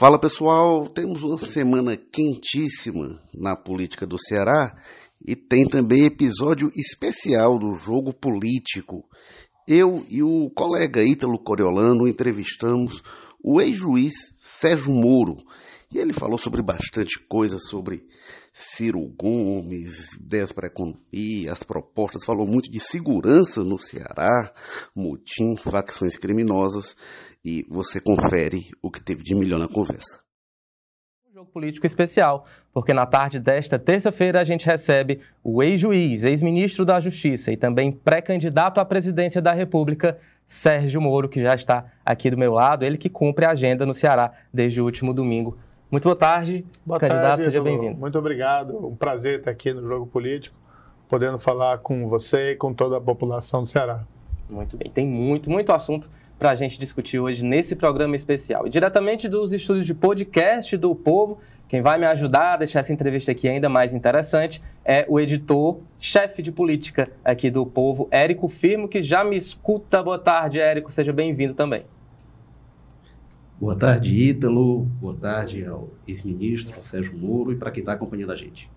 Fala pessoal, temos uma semana quentíssima na política do Ceará e tem também episódio especial do jogo político. Eu e o colega Ítalo Coriolano entrevistamos o ex-juiz Sérgio Moro. E ele falou sobre bastante coisa sobre Ciro Gomes, ideias para economia, as propostas, falou muito de segurança no Ceará, motim, facções criminosas e você confere o que teve de melhor na conversa. Um jogo político especial, porque na tarde desta terça-feira a gente recebe o ex-juiz, ex-ministro da Justiça e também pré-candidato à presidência da República, Sérgio Moro, que já está aqui do meu lado, ele que cumpre a agenda no Ceará desde o último domingo. Muito boa tarde, boa candidato, tarde, seja bem-vindo. Muito obrigado, um prazer estar aqui no Jogo Político, podendo falar com você e com toda a população do Ceará. Muito bem, tem muito, muito assunto para a gente discutir hoje nesse programa especial. E diretamente dos estúdios de podcast do Povo, quem vai me ajudar a deixar essa entrevista aqui ainda mais interessante é o editor, chefe de política aqui do Povo, Érico Firmo, que já me escuta. Boa tarde, Érico, seja bem-vindo também. Boa tarde, Ítalo. Boa tarde ao ex-ministro Sérgio Moro e para quem está acompanhando a gente.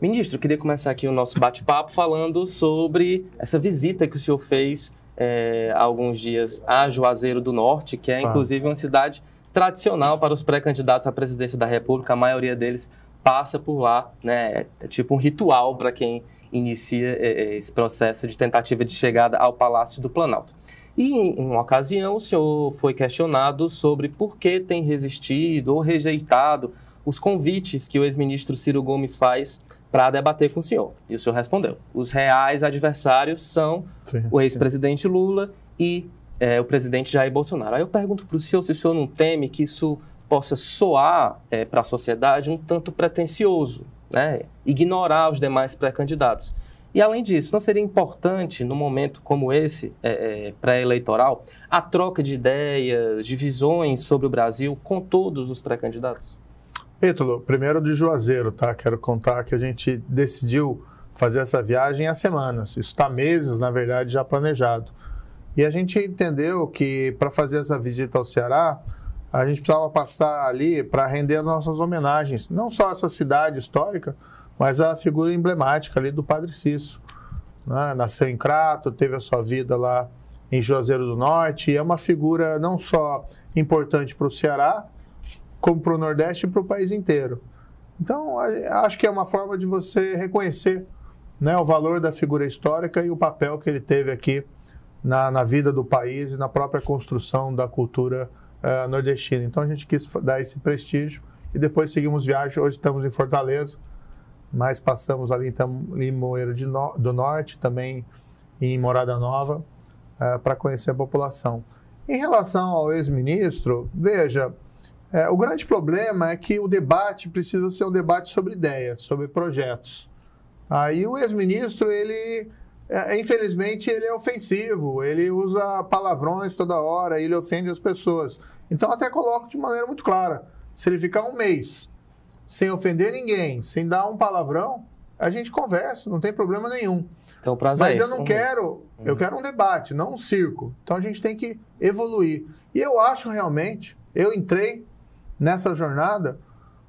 Ministro, queria começar aqui o nosso bate-papo falando sobre essa visita que o senhor fez é, há alguns dias a Juazeiro do Norte, que é inclusive uma cidade tradicional para os pré-candidatos à presidência da República. A maioria deles passa por lá, né? É tipo um ritual para quem inicia é, é, esse processo de tentativa de chegada ao Palácio do Planalto. E em uma ocasião o senhor foi questionado sobre por que tem resistido ou rejeitado os convites que o ex-ministro Ciro Gomes faz para debater com o senhor. E o senhor respondeu: os reais adversários são sim, o ex-presidente Lula e é, o presidente Jair Bolsonaro. Aí eu pergunto para o senhor se o senhor não teme que isso possa soar é, para a sociedade um tanto pretensioso, né? ignorar os demais pré-candidatos. E além disso, não seria importante, num momento como esse, é, é, pré-eleitoral, a troca de ideias, de visões sobre o Brasil com todos os pré-candidatos? Ítalo, primeiro de Juazeiro, tá? Quero contar que a gente decidiu fazer essa viagem há semanas. Isso está meses, na verdade, já planejado. E a gente entendeu que para fazer essa visita ao Ceará, a gente precisava passar ali para render as nossas homenagens, não só essa cidade histórica, mas a figura emblemática ali do Padre Cícero. Né? Nasceu em Crato, teve a sua vida lá em Juazeiro do Norte, é uma figura não só importante para o Ceará, como para o Nordeste e para o país inteiro. Então, acho que é uma forma de você reconhecer né, o valor da figura histórica e o papel que ele teve aqui na, na vida do país e na própria construção da cultura uh, nordestina. Então, a gente quis dar esse prestígio e depois seguimos viagem. Hoje estamos em Fortaleza, mas passamos ali em Limoeiro no, do Norte, também em Morada Nova, uh, para conhecer a população. Em relação ao ex-ministro, veja, é, o grande problema é que o debate precisa ser um debate sobre ideias, sobre projetos. Aí o ex-ministro, ele, é, infelizmente, ele é ofensivo, ele usa palavrões toda hora, ele ofende as pessoas. Então, até coloco de maneira muito clara: se ele ficar um mês sem ofender ninguém, sem dar um palavrão, a gente conversa, não tem problema nenhum. Então, prazo Mas é eu não quero, eu quero um debate, não um circo. Então a gente tem que evoluir. E eu acho realmente, eu entrei nessa jornada,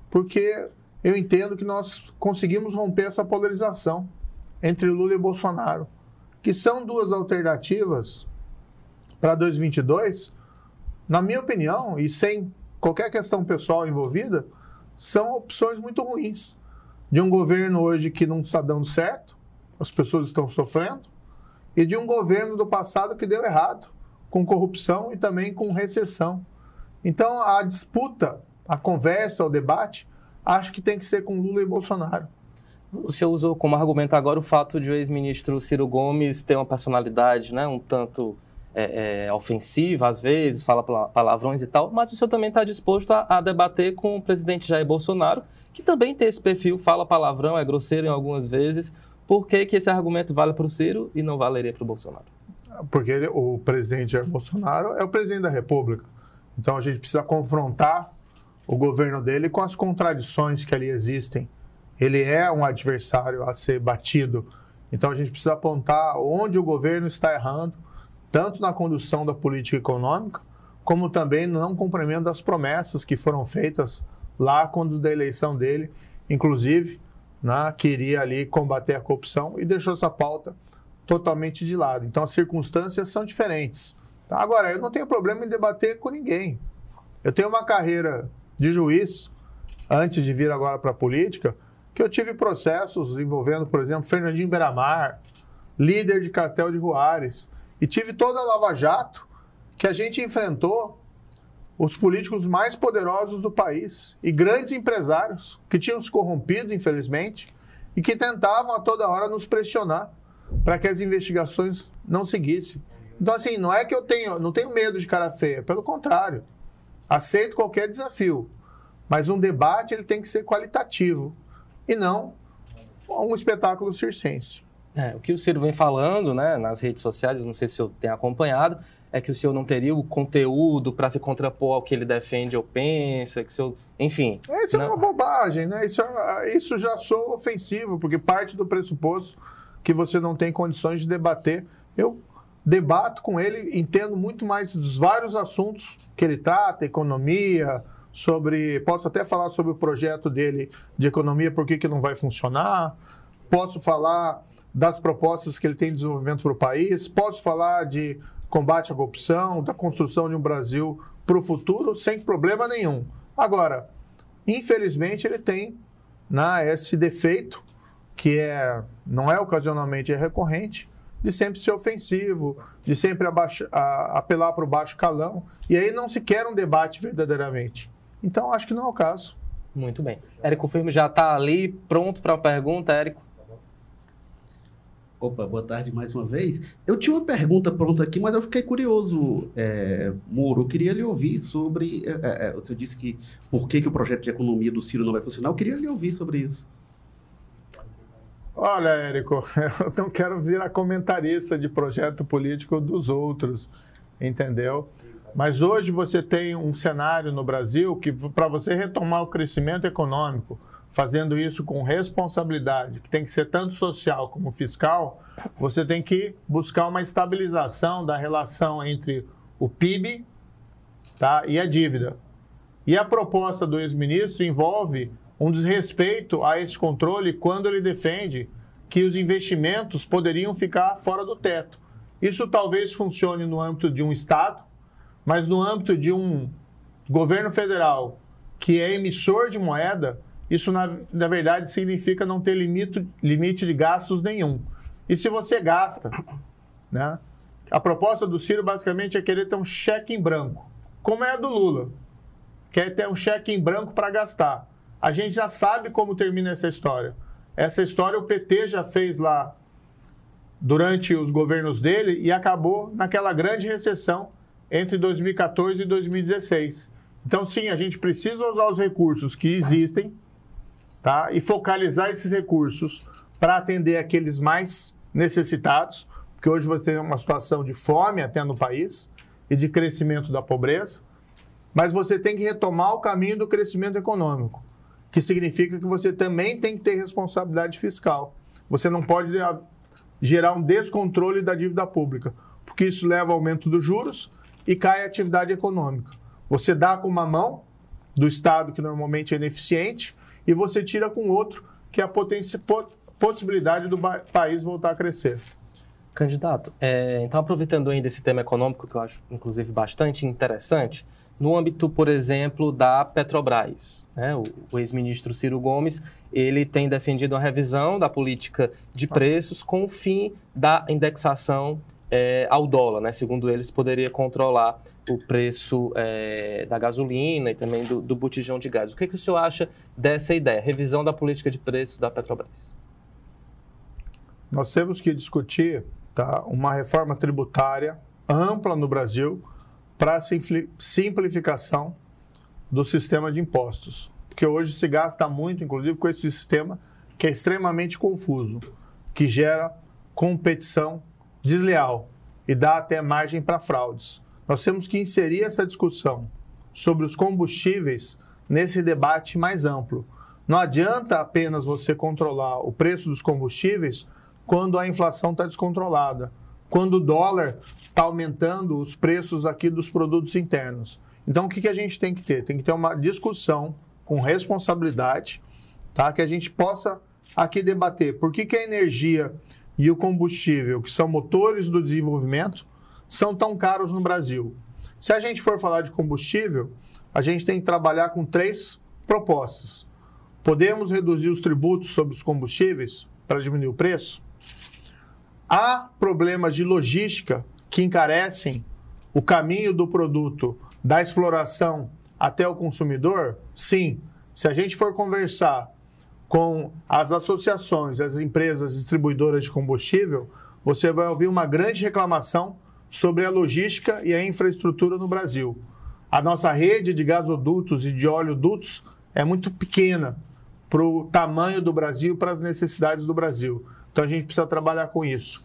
porque eu entendo que nós conseguimos romper essa polarização entre Lula e Bolsonaro, que são duas alternativas para 2022, na minha opinião, e sem qualquer questão pessoal envolvida, são opções muito ruins. De um governo hoje que não está dando certo, as pessoas estão sofrendo, e de um governo do passado que deu errado, com corrupção e também com recessão. Então, a disputa, a conversa, o debate, acho que tem que ser com Lula e Bolsonaro. O senhor usou como argumento agora o fato de o ex-ministro Ciro Gomes ter uma personalidade né, um tanto é, é, ofensiva, às vezes, fala palavrões e tal, mas o senhor também está disposto a, a, debater com o presidente Jair Bolsonaro, que também tem esse perfil, fala palavrão, é grosseiro em algumas vezes. Por que, que esse argumento vale para o Ciro e não valeria para o Bolsonaro? Porque ele, o presidente Jair Bolsonaro é o presidente da República. Então a gente precisa confrontar o governo dele com as contradições que ali existem. Ele é um adversário a ser batido. Então a gente precisa apontar onde o governo está errando, tanto na condução da política econômica, como também não cumprimento das promessas que foram feitas lá quando da eleição dele, inclusive, né, queria ali combater a corrupção e deixou essa pauta totalmente de lado. Então as circunstâncias são diferentes. Agora, eu não tenho problema em debater com ninguém. Eu tenho uma carreira de juiz, antes de vir agora para a política, que eu tive processos envolvendo, por exemplo, Fernandinho Beramar, líder de cartel de Juárez, e tive toda a Lava Jato que a gente enfrentou os políticos mais poderosos do país e grandes empresários que tinham se corrompido, infelizmente, e que tentavam a toda hora nos pressionar para que as investigações não seguissem. Então, assim, não é que eu tenho, não tenho medo de cara feia, pelo contrário. Aceito qualquer desafio. Mas um debate ele tem que ser qualitativo e não um espetáculo circense. É, o que o Ciro vem falando né, nas redes sociais, não sei se o senhor tem acompanhado, é que o senhor não teria o conteúdo para se contrapor ao que ele defende ou pensa, que o senhor, enfim. Isso não... é uma bobagem, né? Isso, é, isso já sou ofensivo, porque parte do pressuposto que você não tem condições de debater. Eu debato com ele, entendo muito mais dos vários assuntos que ele trata, economia, sobre. Posso até falar sobre o projeto dele de economia, por que, que não vai funcionar. Posso falar das propostas que ele tem de desenvolvimento para o país. Posso falar de combate à corrupção, da construção de um Brasil para o futuro, sem problema nenhum. Agora, infelizmente, ele tem né, esse defeito, que é, não é ocasionalmente, é recorrente, de sempre ser ofensivo, de sempre abaixo, a, apelar para o baixo calão. E aí não se quer um debate verdadeiramente. Então, acho que não é o caso. Muito bem. Érico Firme já está ali, pronto para a pergunta, Érico. Opa, boa tarde mais uma vez. Eu tinha uma pergunta pronta aqui, mas eu fiquei curioso, é, Muro. Eu queria lhe ouvir sobre. É, é, é, o senhor disse que por que, que o projeto de economia do Ciro não vai funcionar. Eu queria lhe ouvir sobre isso. Olha, Érico, eu não quero virar comentarista de projeto político dos outros, entendeu? Mas hoje você tem um cenário no Brasil que, para você retomar o crescimento econômico, fazendo isso com responsabilidade, que tem que ser tanto social como fiscal, você tem que buscar uma estabilização da relação entre o PIB tá, e a dívida. E a proposta do ex-ministro envolve um desrespeito a esse controle quando ele defende que os investimentos poderiam ficar fora do teto. Isso talvez funcione no âmbito de um Estado, mas no âmbito de um governo federal que é emissor de moeda, isso na, na verdade significa não ter limite, limite de gastos nenhum. E se você gasta, né? A proposta do Ciro basicamente é querer ter um cheque em branco, como é a do Lula. Quer ter um cheque em branco para gastar. A gente já sabe como termina essa história. Essa história o PT já fez lá durante os governos dele e acabou naquela grande recessão entre 2014 e 2016. Então, sim, a gente precisa usar os recursos que existem tá? e focalizar esses recursos para atender aqueles mais necessitados, porque hoje você tem uma situação de fome até no país e de crescimento da pobreza, mas você tem que retomar o caminho do crescimento econômico, que significa que você também tem que ter responsabilidade fiscal. Você não pode gerar um descontrole da dívida pública, porque isso leva ao aumento dos juros e cai a atividade econômica. Você dá com uma mão do Estado, que normalmente é ineficiente, e você tira com outro, que é a possibilidade do país voltar a crescer. Candidato, é, então aproveitando ainda esse tema econômico, que eu acho inclusive bastante interessante, no âmbito, por exemplo, da Petrobras, né, o, o ex-ministro Ciro Gomes, ele tem defendido a revisão da política de preços com o fim da indexação é, ao dólar, né? Segundo eles, poderia controlar o preço é, da gasolina e também do, do, botijão de gás. O que, que o senhor acha dessa ideia, revisão da política de preços da Petrobras? Nós temos que discutir tá, uma reforma tributária ampla no Brasil para simplificação do sistema de impostos. Porque hoje se gasta muito, inclusive, com esse sistema que é extremamente confuso, que gera competição desleal e dá até margem para fraudes. Nós temos que inserir essa discussão sobre os combustíveis nesse debate mais amplo. Não adianta apenas você controlar o preço dos combustíveis quando a inflação está descontrolada. Quando o dólar está aumentando os preços aqui dos produtos internos. Então, o que, que a gente tem que ter? Tem que ter uma discussão com responsabilidade, tá? que a gente possa aqui debater por que, que a energia e o combustível, que são motores do desenvolvimento, são tão caros no Brasil. Se a gente for falar de combustível, a gente tem que trabalhar com três propostas. Podemos reduzir os tributos sobre os combustíveis para diminuir o preço? Há problemas de logística que encarecem o caminho do produto da exploração até o consumidor? Sim. Se a gente for conversar com as associações, as empresas distribuidoras de combustível, você vai ouvir uma grande reclamação sobre a logística e a infraestrutura no Brasil. A nossa rede de gasodutos e de oleodutos é muito pequena para o tamanho do Brasil, para as necessidades do Brasil. Então a gente precisa trabalhar com isso.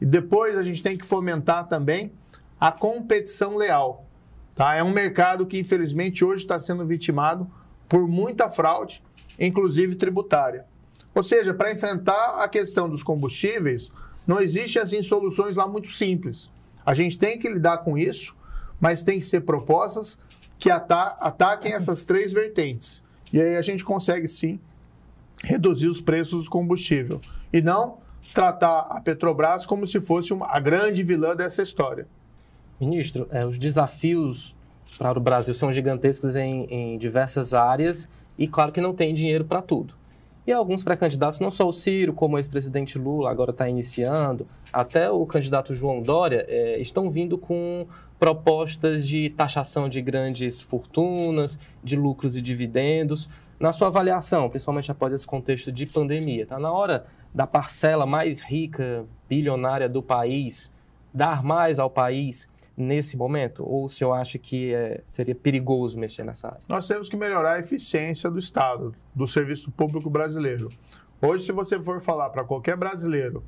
E depois a gente tem que fomentar também a competição leal. Tá? É um mercado que, infelizmente, hoje está sendo vitimado por muita fraude, inclusive tributária. Ou seja, para enfrentar a questão dos combustíveis, não existe assim soluções lá muito simples. A gente tem que lidar com isso, mas tem que ser propostas que ata ataquem essas três vertentes. E aí a gente consegue sim reduzir os preços do combustível. E não tratar a Petrobras como se fosse uma, a grande vilã dessa história. Ministro, é, os desafios para o Brasil são gigantescos em, em diversas áreas e claro que não tem dinheiro para tudo. E alguns pré-candidatos, não só o Ciro, como o ex-presidente Lula agora está iniciando, até o candidato João Dória, é, estão vindo com propostas de taxação de grandes fortunas, de lucros e dividendos. Na sua avaliação, principalmente após esse contexto de pandemia, está na hora da parcela mais rica, bilionária do país, dar mais ao país nesse momento? Ou o senhor acha que é, seria perigoso mexer nessa área? Nós temos que melhorar a eficiência do Estado, do serviço público brasileiro. Hoje, se você for falar para qualquer brasileiro,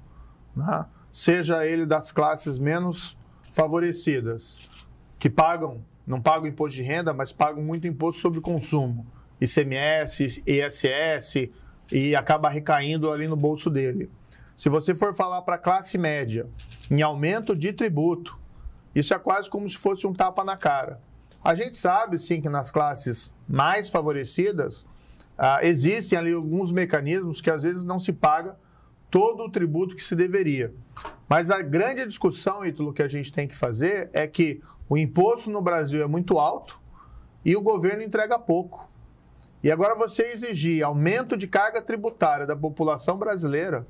né, seja ele das classes menos favorecidas, que pagam, não pagam imposto de renda, mas pagam muito imposto sobre consumo, ICMS, ISS, e acaba recaindo ali no bolso dele. Se você for falar para a classe média em aumento de tributo, isso é quase como se fosse um tapa na cara. A gente sabe, sim, que nas classes mais favorecidas ah, existem ali alguns mecanismos que às vezes não se paga todo o tributo que se deveria. Mas a grande discussão, Ítalo, que a gente tem que fazer é que o imposto no Brasil é muito alto e o governo entrega pouco. E agora você exigir aumento de carga tributária da população brasileira,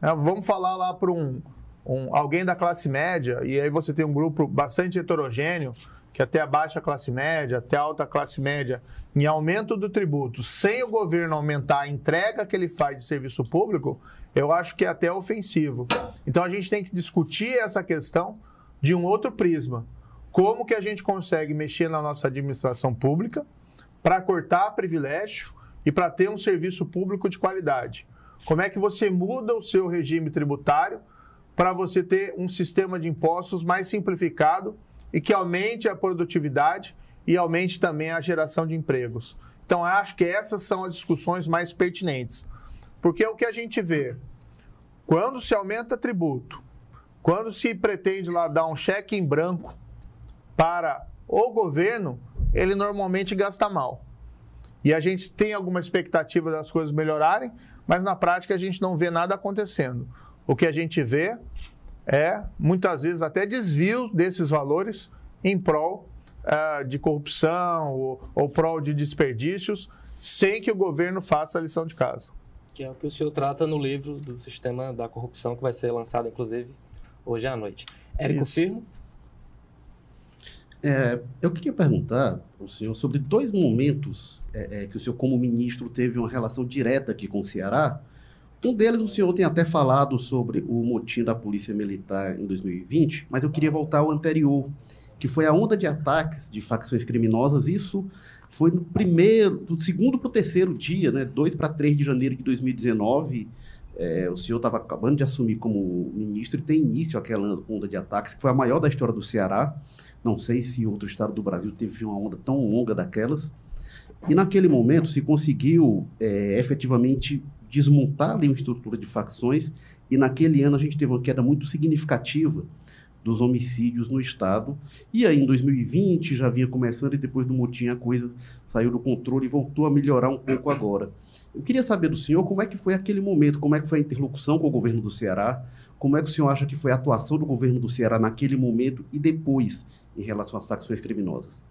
né, vamos falar lá para um, um, alguém da classe média, e aí você tem um grupo bastante heterogêneo, que até a baixa classe média, até a alta classe média, em aumento do tributo, sem o governo aumentar a entrega que ele faz de serviço público, eu acho que é até ofensivo. Então a gente tem que discutir essa questão de um outro prisma. Como que a gente consegue mexer na nossa administração pública para cortar privilégio e para ter um serviço público de qualidade? Como é que você muda o seu regime tributário para você ter um sistema de impostos mais simplificado e que aumente a produtividade e aumente também a geração de empregos. Então, acho que essas são as discussões mais pertinentes. Porque o que a gente vê. Quando se aumenta tributo, quando se pretende lá dar um cheque em branco para o governo, ele normalmente gasta mal. E a gente tem alguma expectativa das coisas melhorarem, mas na prática a gente não vê nada acontecendo. O que a gente vê é, muitas vezes, até desvio desses valores em prol uh, de corrupção ou, ou prol de desperdícios, sem que o governo faça a lição de casa. Que é o que o senhor trata no livro do Sistema da Corrupção, que vai ser lançado, inclusive, hoje à noite. Érico. Firmo? É, eu queria perguntar ao senhor sobre dois momentos é, é, que o senhor, como ministro, teve uma relação direta aqui com o Ceará um deles, o senhor tem até falado sobre o motim da Polícia Militar em 2020, mas eu queria voltar ao anterior, que foi a onda de ataques de facções criminosas. Isso foi no primeiro, do segundo para o terceiro dia, né, 2 para 3 de janeiro de 2019. É, o senhor estava acabando de assumir como ministro e tem início aquela onda de ataques, que foi a maior da história do Ceará. Não sei se outro estado do Brasil teve uma onda tão longa daquelas. E naquele momento se conseguiu é, efetivamente desmontar ali uma estrutura de facções e naquele ano a gente teve uma queda muito significativa dos homicídios no estado. E aí em 2020 já vinha começando e depois do motim a coisa saiu do controle e voltou a melhorar um pouco agora. Eu queria saber do senhor como é que foi aquele momento, como é que foi a interlocução com o governo do Ceará, como é que o senhor acha que foi a atuação do governo do Ceará naquele momento e depois em relação às facções criminosas?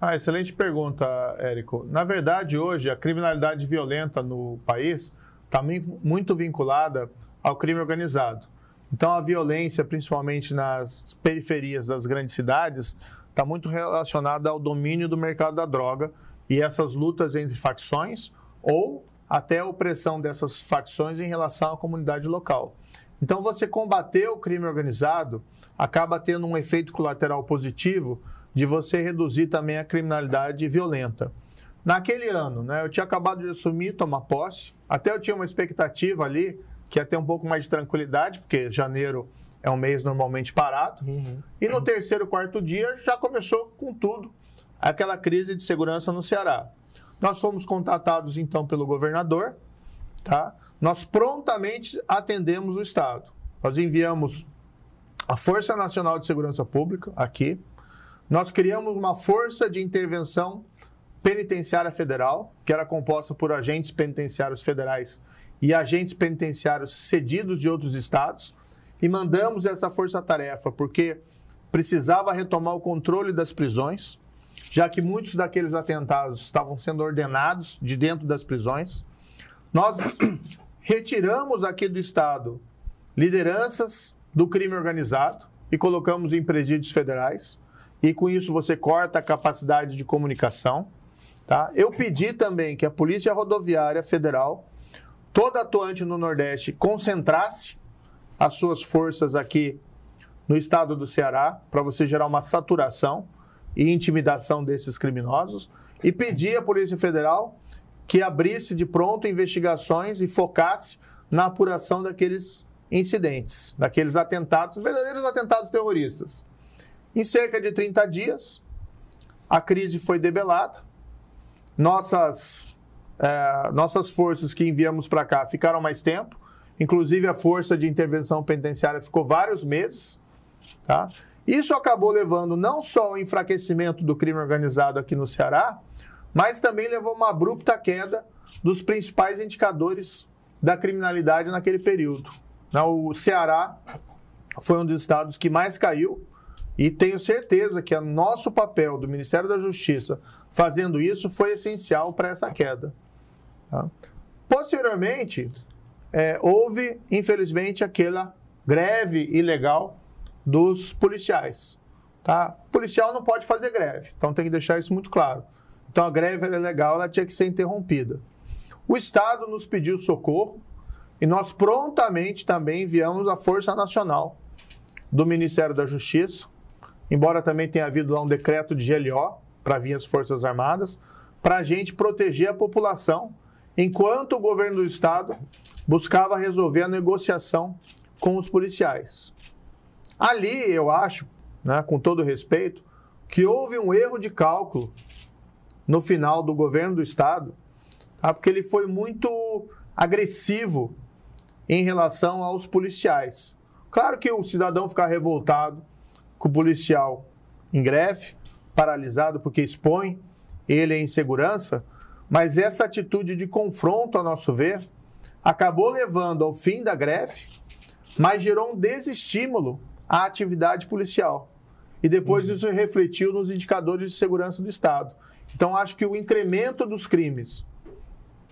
Ah, excelente pergunta, Érico. Na verdade, hoje, a criminalidade violenta no país está muito vinculada ao crime organizado. Então, a violência, principalmente nas periferias das grandes cidades, está muito relacionada ao domínio do mercado da droga e essas lutas entre facções ou até a opressão dessas facções em relação à comunidade local. Então, você combater o crime organizado acaba tendo um efeito colateral positivo de você reduzir também a criminalidade violenta. Naquele ano, né, eu tinha acabado de assumir, tomar posse, até eu tinha uma expectativa ali que ia ter um pouco mais de tranquilidade, porque janeiro é um mês normalmente parado. Uhum. E no terceiro, quarto dia já começou com tudo aquela crise de segurança no Ceará. Nós fomos contatados então pelo governador, tá? Nós prontamente atendemos o Estado. Nós enviamos a Força Nacional de Segurança Pública aqui. Nós criamos uma força de intervenção penitenciária federal, que era composta por agentes penitenciários federais e agentes penitenciários cedidos de outros estados, e mandamos essa força-tarefa porque precisava retomar o controle das prisões, já que muitos daqueles atentados estavam sendo ordenados de dentro das prisões. Nós retiramos aqui do Estado lideranças do crime organizado e colocamos em presídios federais, e com isso você corta a capacidade de comunicação. Tá? Eu pedi também que a Polícia Rodoviária Federal, toda atuante no Nordeste, concentrasse as suas forças aqui no estado do Ceará, para você gerar uma saturação e intimidação desses criminosos e pedir à Polícia Federal que abrisse de pronto investigações e focasse na apuração daqueles incidentes, daqueles atentados, verdadeiros atentados terroristas. Em cerca de 30 dias, a crise foi debelada, nossas, é, nossas forças que enviamos para cá ficaram mais tempo, inclusive a força de intervenção penitenciária ficou vários meses, tá? Isso acabou levando não só ao enfraquecimento do crime organizado aqui no Ceará, mas também levou a uma abrupta queda dos principais indicadores da criminalidade naquele período. Né, o Ceará foi um dos estados que mais caiu e tenho certeza que o nosso papel do Ministério da Justiça fazendo isso foi essencial para essa queda. Tá? Posteriormente, é, houve, infelizmente, aquela greve ilegal dos policiais. Tá? O policial não pode fazer greve, então tem que deixar isso muito claro. Então a greve era legal, ela tinha que ser interrompida. O Estado nos pediu socorro e nós prontamente também enviamos a Força Nacional do Ministério da Justiça, embora também tenha havido lá um decreto de GLO para vir as Forças Armadas, para a gente proteger a população, enquanto o governo do Estado buscava resolver a negociação com os policiais. Ali, eu acho, né, com todo respeito, que houve um erro de cálculo no final do governo do Estado, tá? porque ele foi muito agressivo em relação aos policiais. Claro que o cidadão ficar revoltado com o policial em greve, paralisado porque expõe ele em insegurança, mas essa atitude de confronto, a nosso ver, acabou levando ao fim da greve, mas gerou um desestímulo a atividade policial. E depois uhum. isso refletiu nos indicadores de segurança do Estado. Então, acho que o incremento dos crimes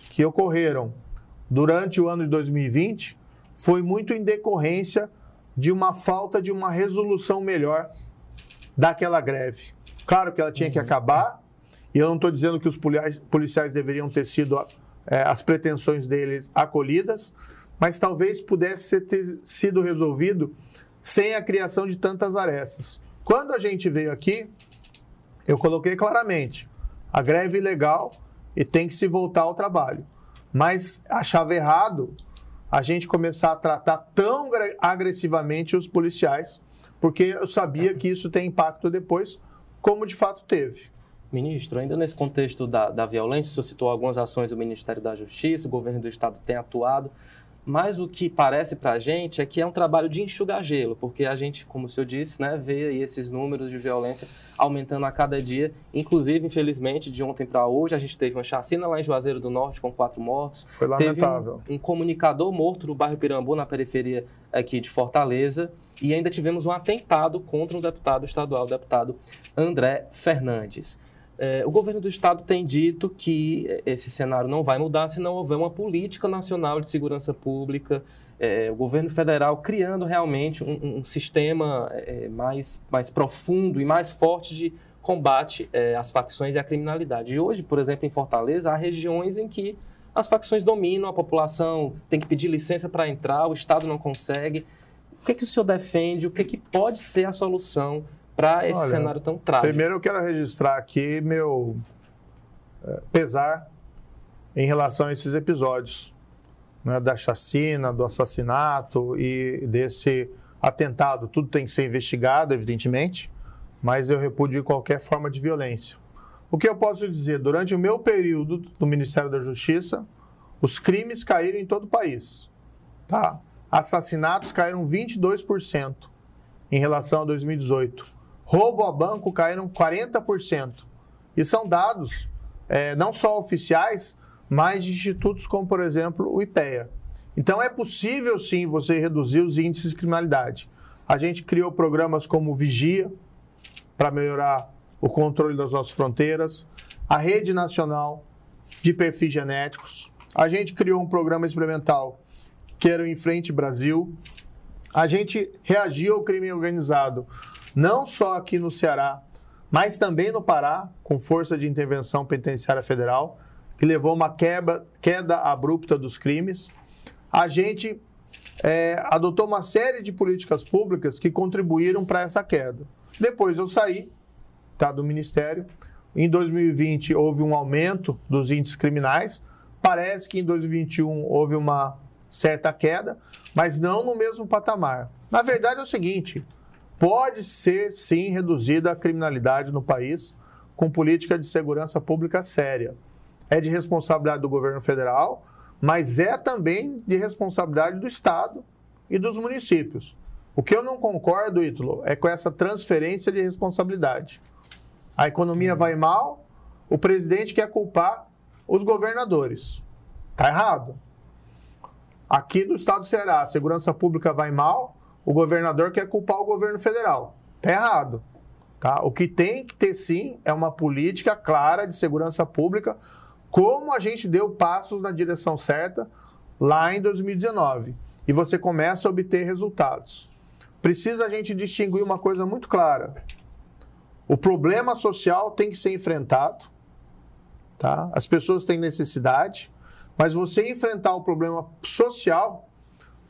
que ocorreram durante o ano de 2020 foi muito em decorrência de uma falta de uma resolução melhor daquela greve. Claro que ela tinha uhum. que acabar, e eu não estou dizendo que os policiais deveriam ter sido é, as pretensões deles acolhidas, mas talvez pudesse ter sido resolvido sem a criação de tantas arestas. Quando a gente veio aqui, eu coloquei claramente: a greve é ilegal e tem que se voltar ao trabalho. Mas achava errado a gente começar a tratar tão agressivamente os policiais, porque eu sabia que isso tem impacto depois, como de fato teve. Ministro, ainda nesse contexto da, da violência, o senhor citou algumas ações do Ministério da Justiça, o governo do Estado tem atuado, mas o que parece para a gente é que é um trabalho de enxugar gelo, porque a gente, como o senhor disse, né, vê esses números de violência aumentando a cada dia. Inclusive, infelizmente, de ontem para hoje, a gente teve uma chacina lá em Juazeiro do Norte com quatro mortos. Foi lamentável. Teve um, um comunicador morto no bairro Pirambu, na periferia aqui de Fortaleza. E ainda tivemos um atentado contra um deputado estadual, o deputado André Fernandes. É, o governo do estado tem dito que esse cenário não vai mudar se não houver uma política nacional de segurança pública, é, o governo federal criando realmente um, um sistema é, mais, mais profundo e mais forte de combate é, às facções e à criminalidade. E hoje, por exemplo, em Fortaleza, há regiões em que as facções dominam, a população tem que pedir licença para entrar, o Estado não consegue. O que, que o senhor defende? O que, que pode ser a solução para esse Olha, cenário tão trágico? Primeiro eu quero registrar aqui meu é, pesar em relação a esses episódios né, da chacina, do assassinato e desse atentado. Tudo tem que ser investigado, evidentemente, mas eu repudio qualquer forma de violência. O que eu posso dizer? Durante o meu período no Ministério da Justiça, os crimes caíram em todo o país. Tá? Assassinatos caíram 22% em relação a 2018 roubo a banco caíram 40%. E são dados é, não só oficiais, mas de institutos como, por exemplo, o IPEA. Então é possível sim você reduzir os índices de criminalidade. A gente criou programas como Vigia, para melhorar o controle das nossas fronteiras, a Rede Nacional de Perfis Genéticos. A gente criou um programa experimental que era o Em Frente Brasil. A gente reagiu ao crime organizado não só aqui no Ceará, mas também no Pará, com força de intervenção penitenciária federal, que levou uma queda abrupta dos crimes. A gente é, adotou uma série de políticas públicas que contribuíram para essa queda. Depois eu saí tá, do Ministério. Em 2020 houve um aumento dos índices criminais. Parece que em 2021 houve uma certa queda, mas não no mesmo patamar. Na verdade é o seguinte: pode ser sim reduzida a criminalidade no país com política de segurança pública séria. É de responsabilidade do governo federal, mas é também de responsabilidade do Estado e dos municípios. O que eu não concordo, Ítalo, é com essa transferência de responsabilidade. A economia vai mal, o presidente quer culpar os governadores. Está errado. Aqui no estado do Ceará, a segurança pública vai mal, o governador quer culpar o governo federal. Está errado. Tá? O que tem que ter sim é uma política clara de segurança pública, como a gente deu passos na direção certa lá em 2019. E você começa a obter resultados. Precisa a gente distinguir uma coisa muito clara. O problema social tem que ser enfrentado, tá? As pessoas têm necessidade, mas você enfrentar o problema social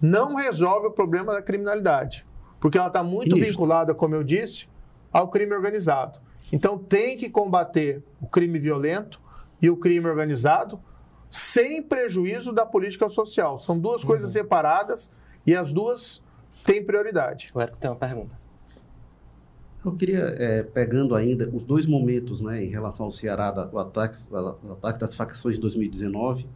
não resolve o problema da criminalidade, porque ela está muito Isso. vinculada, como eu disse, ao crime organizado. Então tem que combater o crime violento e o crime organizado sem prejuízo da política social. São duas uhum. coisas separadas e as duas têm prioridade. O Érico tem uma pergunta. Eu queria, é, pegando ainda os dois momentos né, em relação ao Ceará, do ataque, do ataque das facções de 2019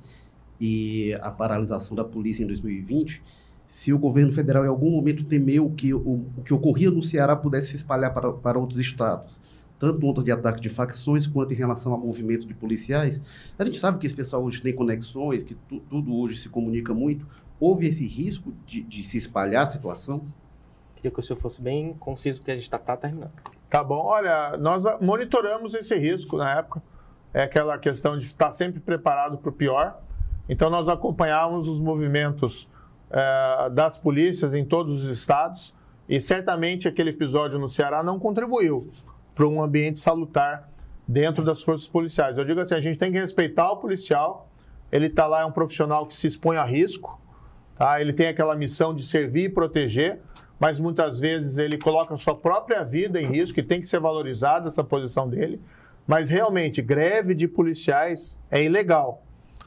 e a paralisação da polícia em 2020, se o governo federal em algum momento temeu que o, o que ocorria no Ceará pudesse se espalhar para, para outros estados, tanto ondas de ataque de facções quanto em relação a movimentos de policiais, a gente sabe que esse pessoal hoje tem conexões, que tu, tudo hoje se comunica muito. Houve esse risco de, de se espalhar a situação? Queria que o senhor fosse bem conciso, porque a gente está tá terminando. Tá bom. Olha, nós monitoramos esse risco na época. É aquela questão de estar sempre preparado para o pior. Então, nós acompanhávamos os movimentos é, das polícias em todos os estados e certamente aquele episódio no Ceará não contribuiu para um ambiente salutar dentro das forças policiais. Eu digo assim, a gente tem que respeitar o policial, ele está lá, é um profissional que se expõe a risco, tá? ele tem aquela missão de servir e proteger, mas muitas vezes ele coloca a sua própria vida em risco e tem que ser valorizada essa posição dele. Mas realmente, greve de policiais é ilegal.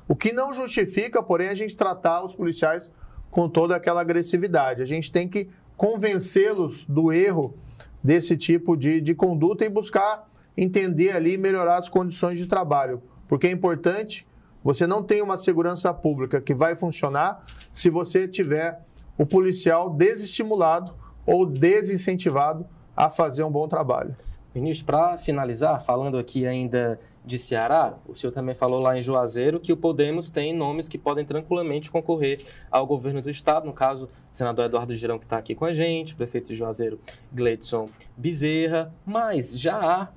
O que não justifica, porém, a gente tratar os policiais com toda aquela agressividade. A gente tem que convencê-los do erro desse tipo de, de conduta e buscar entender ali e melhorar as condições de trabalho. Porque é importante, você não tem uma segurança pública que vai funcionar se você tiver o policial desestimulado ou desincentivado a fazer um bom trabalho. Ministro, para finalizar, falando aqui ainda de Ceará, o senhor também falou lá em Juazeiro que o Podemos tem nomes que podem tranquilamente concorrer ao governo do estado, no caso, o senador Eduardo Girão, que está aqui com a gente, prefeito de Juazeiro, Gleidson Bezerra, mas já há,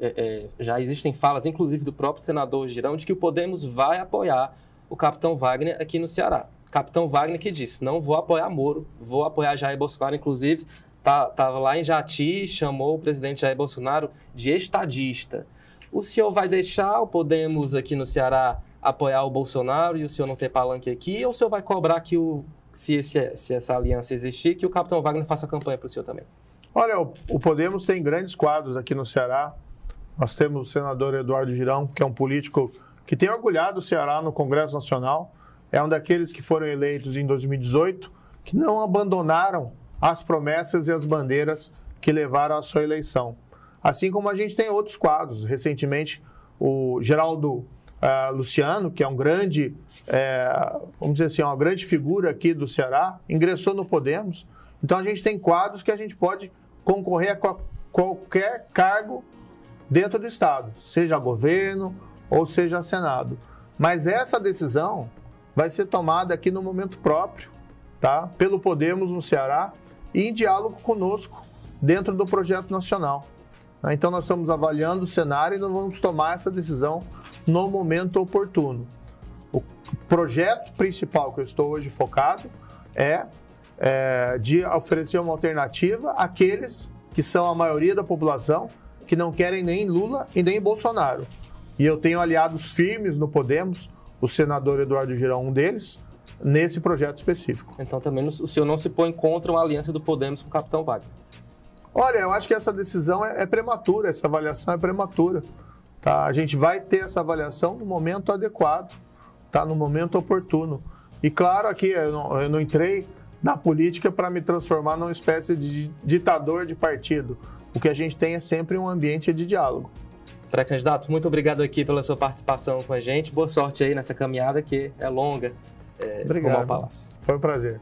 é, é, já existem falas, inclusive do próprio senador Girão, de que o Podemos vai apoiar o capitão Wagner aqui no Ceará. Capitão Wagner que disse, não vou apoiar Moro, vou apoiar Jair Bolsonaro, inclusive, estava tá, lá em Jati, chamou o presidente Jair Bolsonaro de estadista. O senhor vai deixar o Podemos aqui no Ceará apoiar o Bolsonaro e o senhor não ter palanque aqui? Ou o senhor vai cobrar que, o, se, esse, se essa aliança existir, que o capitão Wagner faça campanha para o senhor também? Olha, o, o Podemos tem grandes quadros aqui no Ceará. Nós temos o senador Eduardo Girão, que é um político que tem orgulhado o Ceará no Congresso Nacional. É um daqueles que foram eleitos em 2018, que não abandonaram as promessas e as bandeiras que levaram à sua eleição. Assim como a gente tem outros quadros. Recentemente, o Geraldo uh, Luciano, que é um grande, é, vamos dizer assim, uma grande figura aqui do Ceará, ingressou no Podemos. Então a gente tem quadros que a gente pode concorrer a qualquer cargo dentro do Estado, seja governo ou seja Senado. Mas essa decisão vai ser tomada aqui no momento próprio, tá? Pelo Podemos no Ceará e em diálogo conosco dentro do projeto nacional. Né? Então, nós estamos avaliando o cenário e nós vamos tomar essa decisão no momento oportuno. O projeto principal que eu estou hoje focado é, é de oferecer uma alternativa àqueles que são a maioria da população que não querem nem Lula e nem Bolsonaro. E eu tenho aliados firmes no Podemos, o senador Eduardo Girão, um deles, nesse projeto específico. Então também o senhor não se põe contra uma aliança do Podemos com o capitão Wagner? Olha, eu acho que essa decisão é, é prematura, essa avaliação é prematura. Tá? A gente vai ter essa avaliação no momento adequado, tá? no momento oportuno. E claro, aqui eu não, eu não entrei na política para me transformar numa espécie de ditador de partido. O que a gente tem é sempre um ambiente de diálogo. Pré-candidato, muito obrigado aqui pela sua participação com a gente. Boa sorte aí nessa caminhada que é longa. É, Obrigado. Foi um prazer.